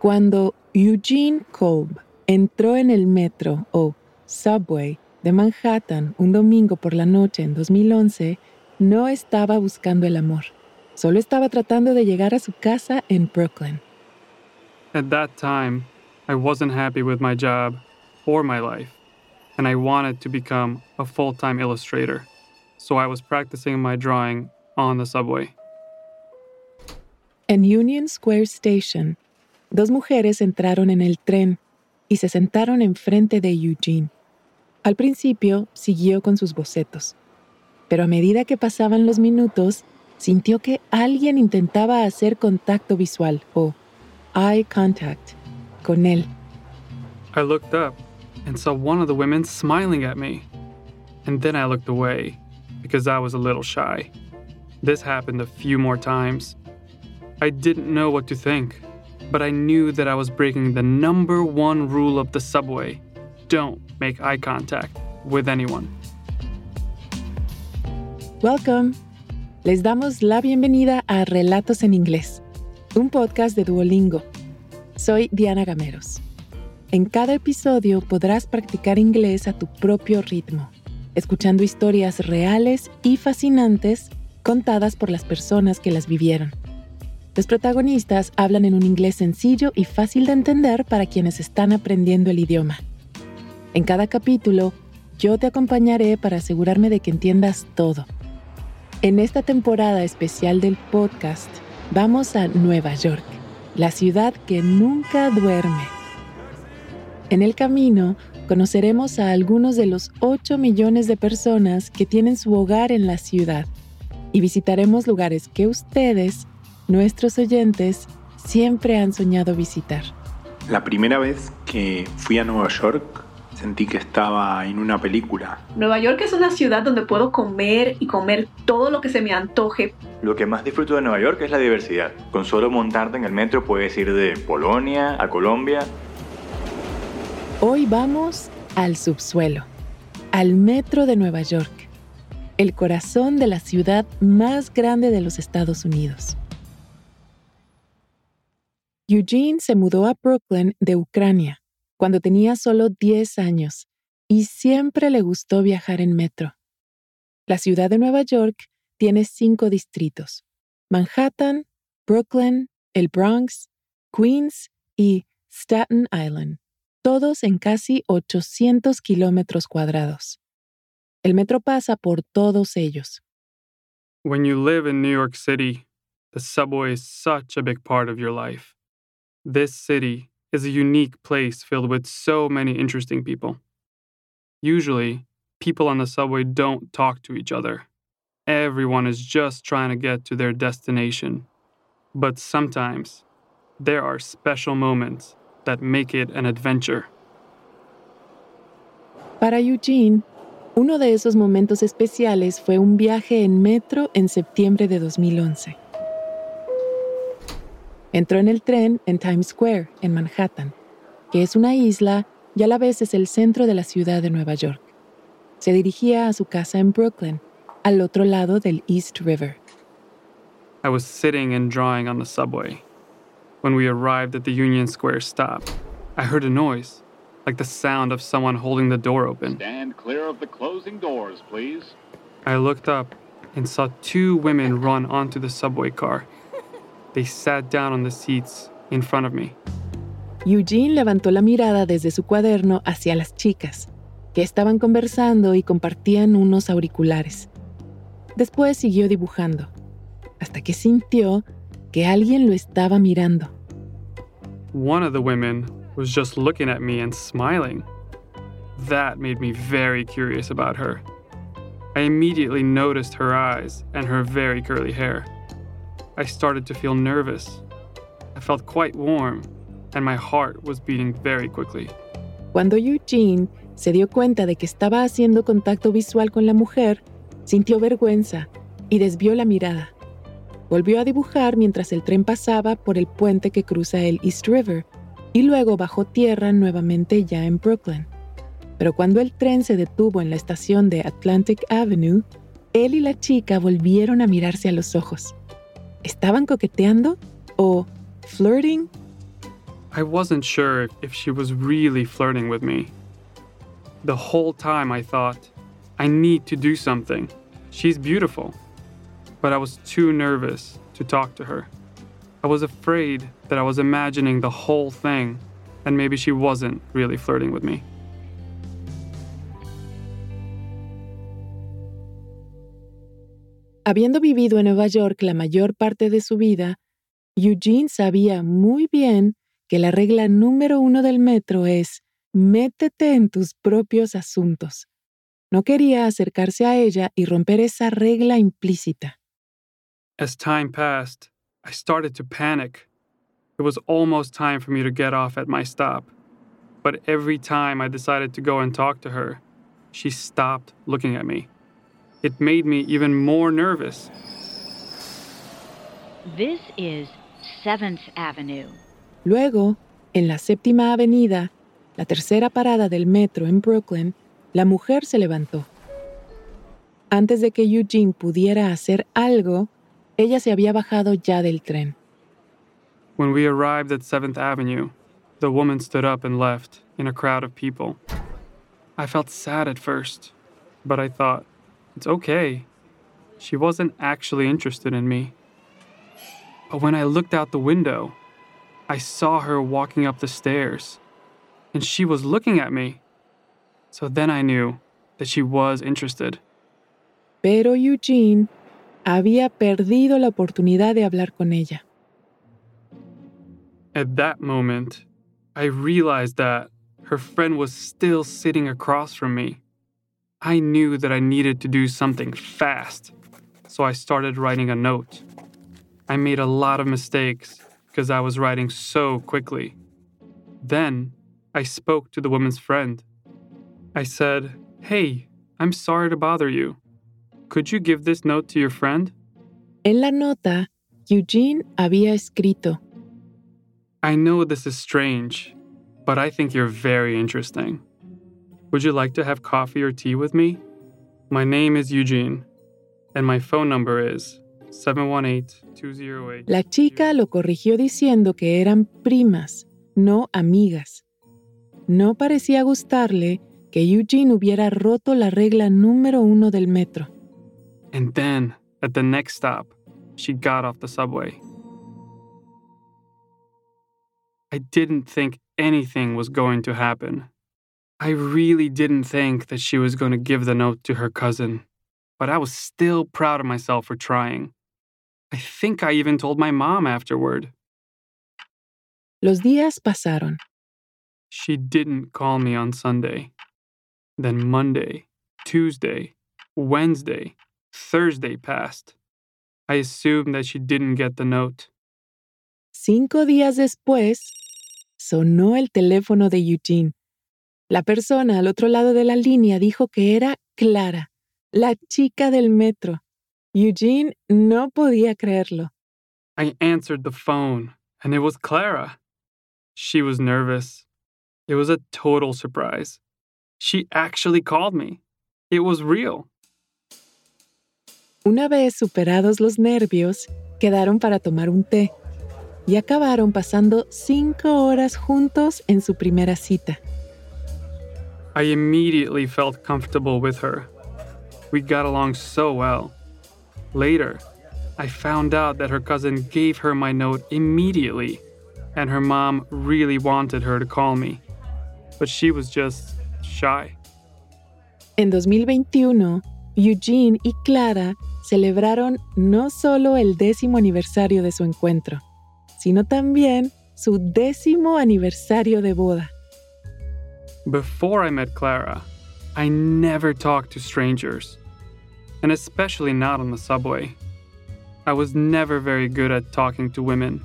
Cuando Eugene Kolb entró en el metro o subway de Manhattan un domingo por la noche en 2011, no estaba buscando el amor. Solo estaba tratando de llegar a su casa en Brooklyn. At that time, I wasn't happy with my job or my life, and I wanted to become a full time illustrator. So I was practicing my drawing on the subway. En Union Square Station, dos mujeres entraron en el tren y se sentaron enfrente de Eugene. Al principio siguió con sus bocetos, pero a medida que pasaban los minutos, sintió que alguien intentaba hacer contacto visual o eye contact con él. I looked up and saw one of the women smiling at me. And then I looked away because I was a little shy. This happened a few more times. I didn't know what to think but I knew that I was breaking the number one rule of the subway don't make eye contact with anyone. Welcome. Les damos la bienvenida a Relatos en Inglés, un podcast de Duolingo. Soy Diana Gameros. En cada episodio podrás practicar inglés a tu propio ritmo, escuchando historias reales y fascinantes contadas por las personas que las vivieron. Los protagonistas hablan en un inglés sencillo y fácil de entender para quienes están aprendiendo el idioma. En cada capítulo, yo te acompañaré para asegurarme de que entiendas todo. En esta temporada especial del podcast, vamos a Nueva York, la ciudad que nunca duerme. En el camino, conoceremos a algunos de los 8 millones de personas que tienen su hogar en la ciudad y visitaremos lugares que ustedes nuestros oyentes siempre han soñado visitar. La primera vez que fui a Nueva York sentí que estaba en una película. Nueva York es una ciudad donde puedo comer y comer todo lo que se me antoje. Lo que más disfruto de Nueva York es la diversidad. Con solo montarte en el metro puedes ir de Polonia a Colombia. Hoy vamos al subsuelo, al metro de Nueva York, el corazón de la ciudad más grande de los Estados Unidos. Eugene se mudó a Brooklyn de Ucrania cuando tenía solo 10 años y siempre le gustó viajar en metro. La ciudad de Nueva York tiene cinco distritos, Manhattan, Brooklyn, el Bronx, Queens y Staten Island, todos en casi 800 kilómetros cuadrados. El metro pasa por todos ellos. When you live in New York City, the subway is such a big part of your life. This city is a unique place filled with so many interesting people. Usually, people on the subway don't talk to each other. Everyone is just trying to get to their destination. But sometimes, there are special moments that make it an adventure. Para Eugene, uno de esos momentos especiales fue un viaje en metro en septiembre de 2011. Entró en el tren en Times Square, en Manhattan, que es una isla y a la vez es el centro de la ciudad de Nueva York. Se dirigía a su casa en Brooklyn, al otro lado del East River. I was sitting and drawing on the subway. When we arrived at the Union Square stop, I heard a noise, like the sound of someone holding the door open. Stand clear of the closing doors, please. I looked up and saw two women run onto the subway car. They sat down on the seats in front of me. Eugene levantó la mirada desde su cuaderno hacia las chicas, que estaban conversando y compartían unos auriculares. Después siguió dibujando, hasta que sintió que alguien lo estaba mirando. One of the women was just looking at me and smiling. That made me very curious about her. I immediately noticed her eyes and her very curly hair. I started to feel nervous. I felt quite warm, and my heart was beating very quickly. Cuando Eugene se dio cuenta de que estaba haciendo contacto visual con la mujer, sintió vergüenza y desvió la mirada. Volvió a dibujar mientras el tren pasaba por el puente que cruza el East River y luego bajó tierra nuevamente ya en Brooklyn. Pero cuando el tren se detuvo en la estación de Atlantic Avenue, él y la chica volvieron a mirarse a los ojos. ¿Estaban coqueteando o flirting? I wasn't sure if she was really flirting with me. The whole time I thought, I need to do something. She's beautiful. But I was too nervous to talk to her. I was afraid that I was imagining the whole thing and maybe she wasn't really flirting with me. Habiendo vivido en Nueva York la mayor parte de su vida, Eugene sabía muy bien que la regla número uno del metro es métete en tus propios asuntos. No quería acercarse a ella y romper esa regla implícita. As time passed, I started to panic. It was almost time for me to get off at my stop. But every time I decided to go and talk to her, she stopped looking at me. It made me even more nervous. This is 7th Avenue. Luego, en la séptima avenida, la tercera parada del metro en Brooklyn, la mujer se levantó. Antes de que Eugene pudiera hacer algo, ella se había bajado ya del tren. When we arrived at 7th Avenue, the woman stood up and left in a crowd of people. I felt sad at first, but I thought, it's okay. She wasn't actually interested in me. But when I looked out the window, I saw her walking up the stairs, and she was looking at me. So then I knew that she was interested. Pero Eugene había perdido la oportunidad de hablar con ella. At that moment, I realized that her friend was still sitting across from me. I knew that I needed to do something fast, so I started writing a note. I made a lot of mistakes because I was writing so quickly. Then I spoke to the woman's friend. I said, Hey, I'm sorry to bother you. Could you give this note to your friend? En la nota, Eugene había escrito, I know this is strange, but I think you're very interesting. Would you like to have coffee or tea with me? My name is Eugene, and my phone number is 718-208. La chica lo corrigió diciendo que eran primas, no amigas. No parecía gustarle que Eugene hubiera roto la regla número uno del metro. And then, at the next stop, she got off the subway. I didn't think anything was going to happen. I really didn't think that she was going to give the note to her cousin, but I was still proud of myself for trying. I think I even told my mom afterward. Los días pasaron. She didn't call me on Sunday. Then Monday, Tuesday, Wednesday, Thursday passed. I assumed that she didn't get the note. Cinco días después, sonó el teléfono de Eugene. La persona al otro lado de la línea dijo que era Clara, la chica del metro. Eugene no podía creerlo. I answered the phone, and it was Clara. She was nervous. It was a total surprise. She actually called me. It was real. Una vez superados los nervios, quedaron para tomar un té y acabaron pasando cinco horas juntos en su primera cita. I immediately felt comfortable with her. We got along so well. Later, I found out that her cousin gave her my note immediately, and her mom really wanted her to call me. But she was just shy. En 2021, Eugene y Clara celebraron no solo el décimo aniversario de su encuentro, sino también su décimo aniversario de boda. Before I met Clara, I never talked to strangers, and especially not on the subway. I was never very good at talking to women.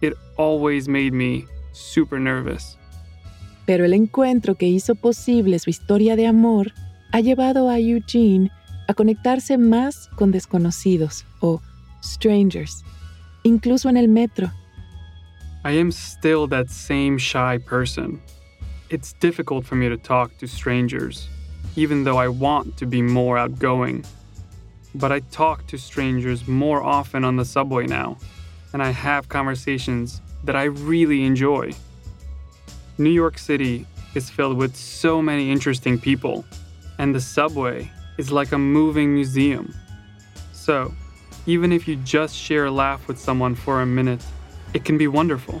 It always made me super nervous. Pero el encuentro que hizo posible su historia de amor ha llevado a Eugene a conectarse más con desconocidos o strangers, incluso en el metro. I am still that same shy person. It's difficult for me to talk to strangers, even though I want to be more outgoing. But I talk to strangers more often on the subway now, and I have conversations that I really enjoy. New York City is filled with so many interesting people, and the subway is like a moving museum. So, even if you just share a laugh with someone for a minute, it can be wonderful.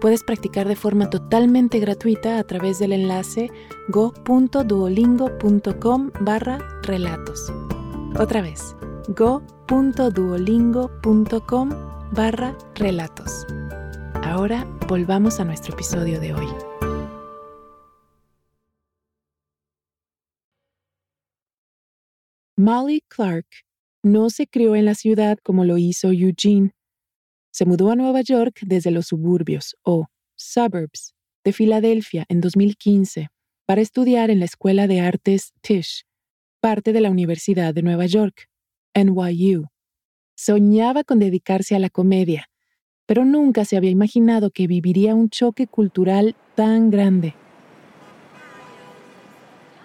puedes practicar de forma totalmente gratuita a través del enlace go.duolingo.com barra relatos. Otra vez, go.duolingo.com barra relatos. Ahora volvamos a nuestro episodio de hoy. Molly Clark no se crió en la ciudad como lo hizo Eugene. Se mudó a Nueva York desde los suburbios o suburbs de Filadelfia en 2015 para estudiar en la Escuela de Artes Tisch, parte de la Universidad de Nueva York, NYU. Soñaba con dedicarse a la comedia, pero nunca se había imaginado que viviría un choque cultural tan grande.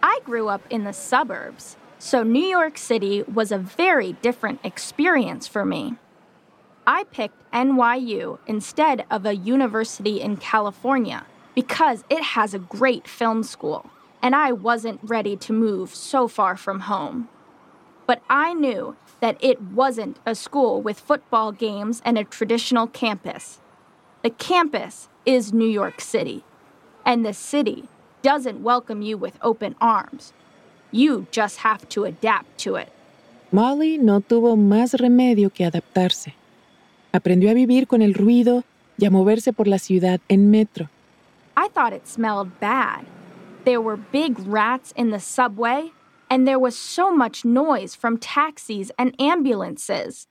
I grew up in the suburbs, so New York City was a very different experience for me. I picked NYU instead of a university in California because it has a great film school, and I wasn't ready to move so far from home. But I knew that it wasn't a school with football games and a traditional campus. The campus is New York City, and the city doesn't welcome you with open arms. You just have to adapt to it. Molly no tuvo más remedio que adaptarse. Aprendió a vivir con el ruido y a moverse por la ciudad en metro. I thought it smelled bad. There were big rats in the subway, and there was so much noise from taxis and ambulances.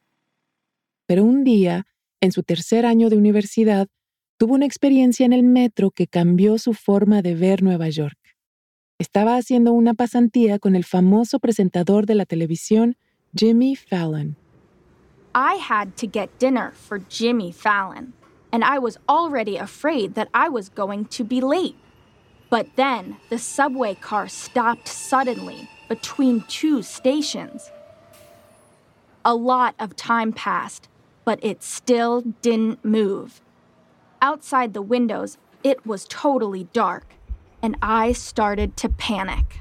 Pero un día, en su tercer año de universidad, tuvo una experiencia en el metro que cambió su forma de ver Nueva York. Estaba haciendo una pasantía con el famoso presentador de la televisión, Jimmy Fallon. I had to get dinner for Jimmy Fallon, and I was already afraid that I was going to be late. But then the subway car stopped suddenly between two stations. A lot of time passed, but it still didn't move. Outside the windows, it was totally dark, and I started to panic.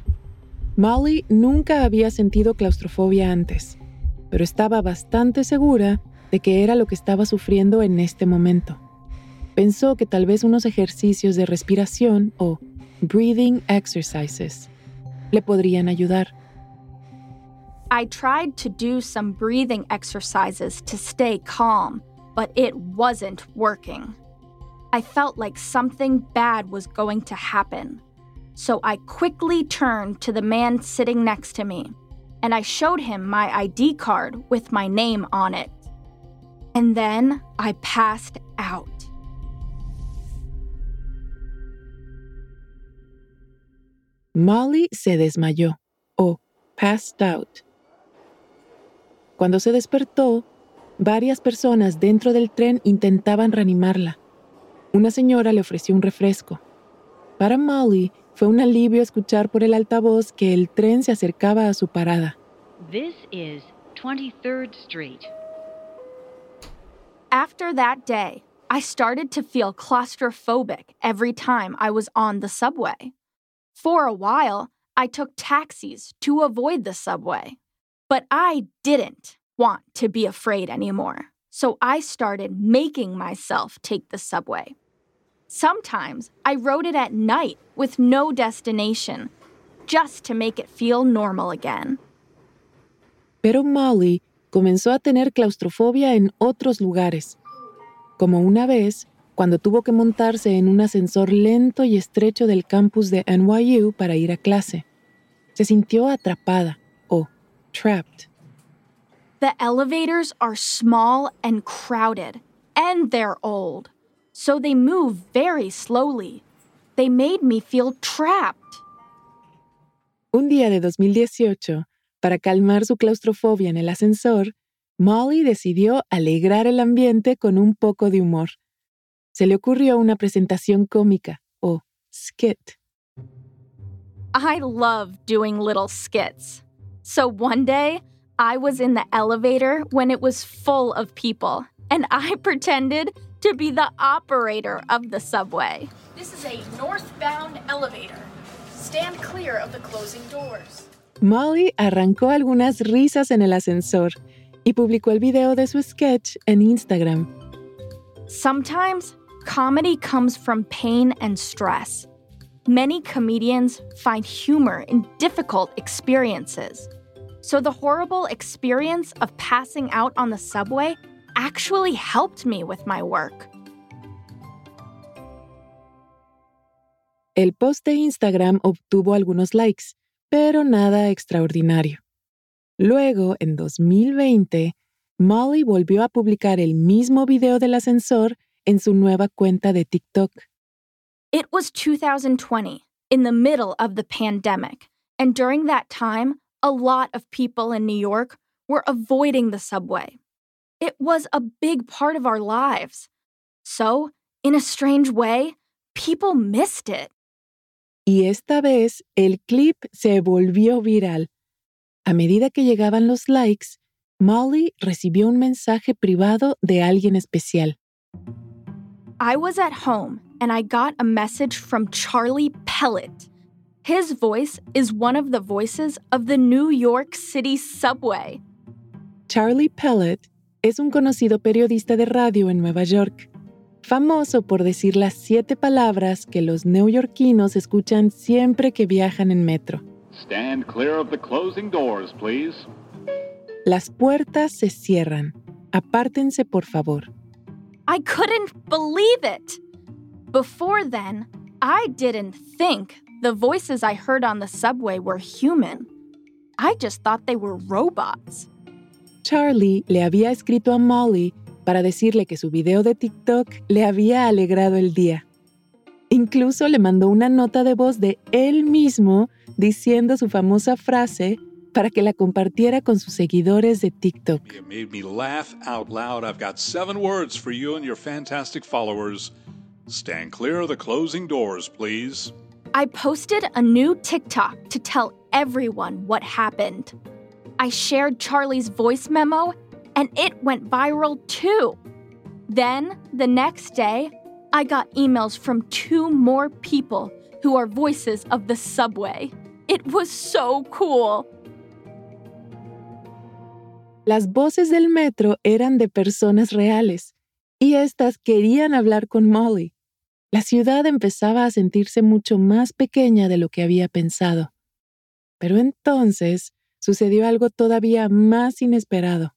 Molly nunca había sentido claustrofobia antes, pero estaba bastante segura de que era lo que estaba sufriendo en este momento. Pensó que tal vez unos ejercicios de respiración o breathing exercises le podrían ayudar. I tried to do some breathing exercises to stay calm, but it wasn't working. I felt like something bad was going to happen. So I quickly turned to the man sitting next to me and I showed him my ID card with my name on it. And then I passed out. Molly se desmayó o passed out. Cuando se despertó, varias personas dentro del tren intentaban reanimarla. Una señora le ofreció un refresco. Para Molly fue un alivio escuchar por el altavoz que el tren se acercaba a su parada. This is 23rd Street. After that day, I started to feel claustrophobic every time I was on the subway. For a while, I took taxis to avoid the subway. But I didn't want to be afraid anymore, so I started making myself take the subway. Sometimes I rode it at night with no destination, just to make it feel normal again. Pero Molly comenzó a tener claustrofobia en otros lugares, como una vez cuando tuvo que montarse en un ascensor lento y estrecho del campus de NYU para ir a clase. Se sintió atrapada o trapped. The elevators are small and crowded, and they're old, so they move very slowly. They made me feel trapped. Un día de 2018, para calmar su claustrofobia en el ascensor, Molly decidió alegrar el ambiente con un poco de humor. Se le ocurrió una presentación cómica, o skit. I love doing little skits. So one day, I was in the elevator when it was full of people, and I pretended to be the operator of the subway. This is a northbound elevator. Stand clear of the closing doors. Molly arrancó algunas risas en el ascensor y publicó el video de su sketch en Instagram. Sometimes comedy comes from pain and stress. Many comedians find humor in difficult experiences. So the horrible experience of passing out on the subway actually helped me with my work. El post de Instagram obtuvo algunos likes, pero nada extraordinario. Luego, en 2020, Molly volvió a publicar el mismo video del ascensor en su nueva cuenta de TikTok. It was 2020, in the middle of the pandemic, and during that time, a lot of people in New York were avoiding the subway. It was a big part of our lives. So, in a strange way, people missed it. Y esta vez el clip se volvió viral. A medida que llegaban los likes, Molly recibió un mensaje privado de alguien especial. I was at home and I got a message from Charlie Pellet. His voice is one of the voices of the New York City subway. Charlie Pellet es un conocido periodista de radio en Nueva York, famoso por decir las siete palabras que los neoyorquinos escuchan siempre que viajan en metro. Stand clear of the closing doors, please. Las puertas se cierran. Apártense, por favor. I couldn't believe it. Before then, I didn't think the voices I heard on the subway were human. I just thought they were robots. Charlie le había escrito a Molly para decirle que su video de TikTok le había alegrado el día. Incluso le mandó una nota de voz de él mismo diciendo su famosa frase para que la compartiera con sus seguidores de TikTok. It made me laugh out loud. I've got seven words for you and your fantastic followers. Stand clear of the closing doors, please. I posted a new TikTok to tell everyone what happened. I shared Charlie's voice memo, and it went viral too. Then, the next day, I got emails from two more people who are voices of the subway. It was so cool. Las voces del metro eran de personas reales, y estas querían hablar con Molly. La ciudad empezaba a sentirse mucho más pequeña de lo que había pensado. Pero entonces sucedió algo todavía más inesperado.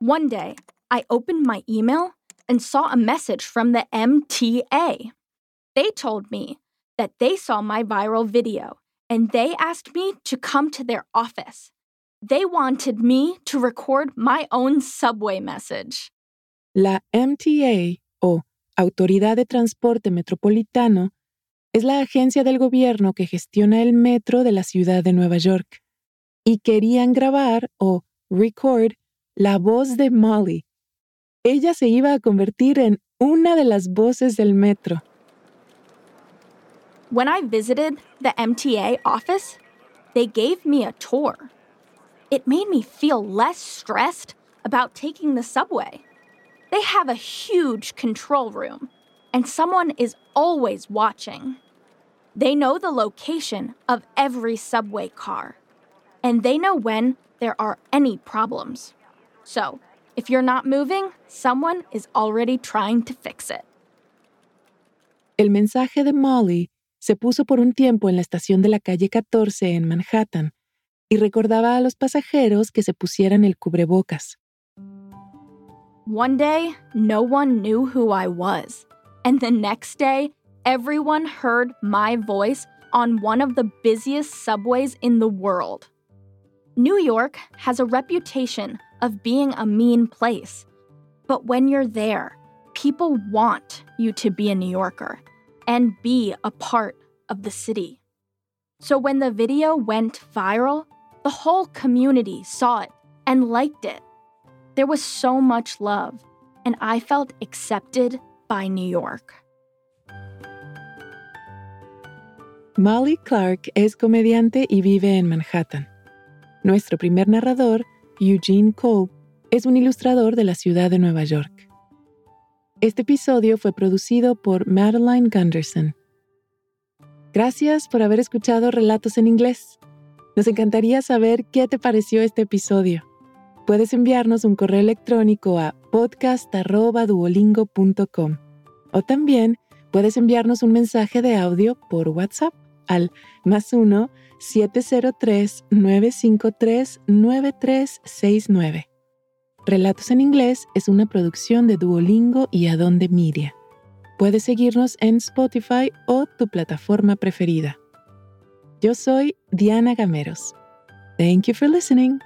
One day, I opened my email and saw a message from the MTA. They told me that they saw my viral video and they asked me to come to their office. They wanted me to record my own subway message. La MTA, o Autoridad de Transporte Metropolitano, es la agencia del gobierno que gestiona el metro de la ciudad de Nueva York. Y querían grabar, o record, la voz de Molly. Ella se iba a convertir en una de las voces del metro. When I visited the MTA office, they gave me a tour. It made me feel less stressed about taking the subway. They have a huge control room, and someone is always watching. They know the location of every subway car, and they know when there are any problems. So, if you're not moving, someone is already trying to fix it. El mensaje de Molly se puso por un tiempo en la estación de la calle 14 en Manhattan y recordaba a los pasajeros que se pusieran el cubrebocas. One day, no one knew who I was. And the next day, everyone heard my voice on one of the busiest subways in the world. New York has a reputation of being a mean place. But when you're there, people want you to be a New Yorker and be a part of the city. So when the video went viral, the whole community saw it and liked it. There was so much love, and I felt accepted by New York. Molly Clark es comediante y vive en Manhattan. Nuestro primer narrador, Eugene Cole, es un ilustrador de la ciudad de Nueva York. Este episodio fue producido por Madeline Gunderson. Gracias por haber escuchado Relatos en Inglés. Nos encantaría saber qué te pareció este episodio. Puedes enviarnos un correo electrónico a podcast.duolingo.com o también puedes enviarnos un mensaje de audio por WhatsApp al más 1-703-953-9369. Relatos en Inglés es una producción de Duolingo y Adonde Media. Puedes seguirnos en Spotify o tu plataforma preferida. Yo soy Diana Gameros. Thank you for listening.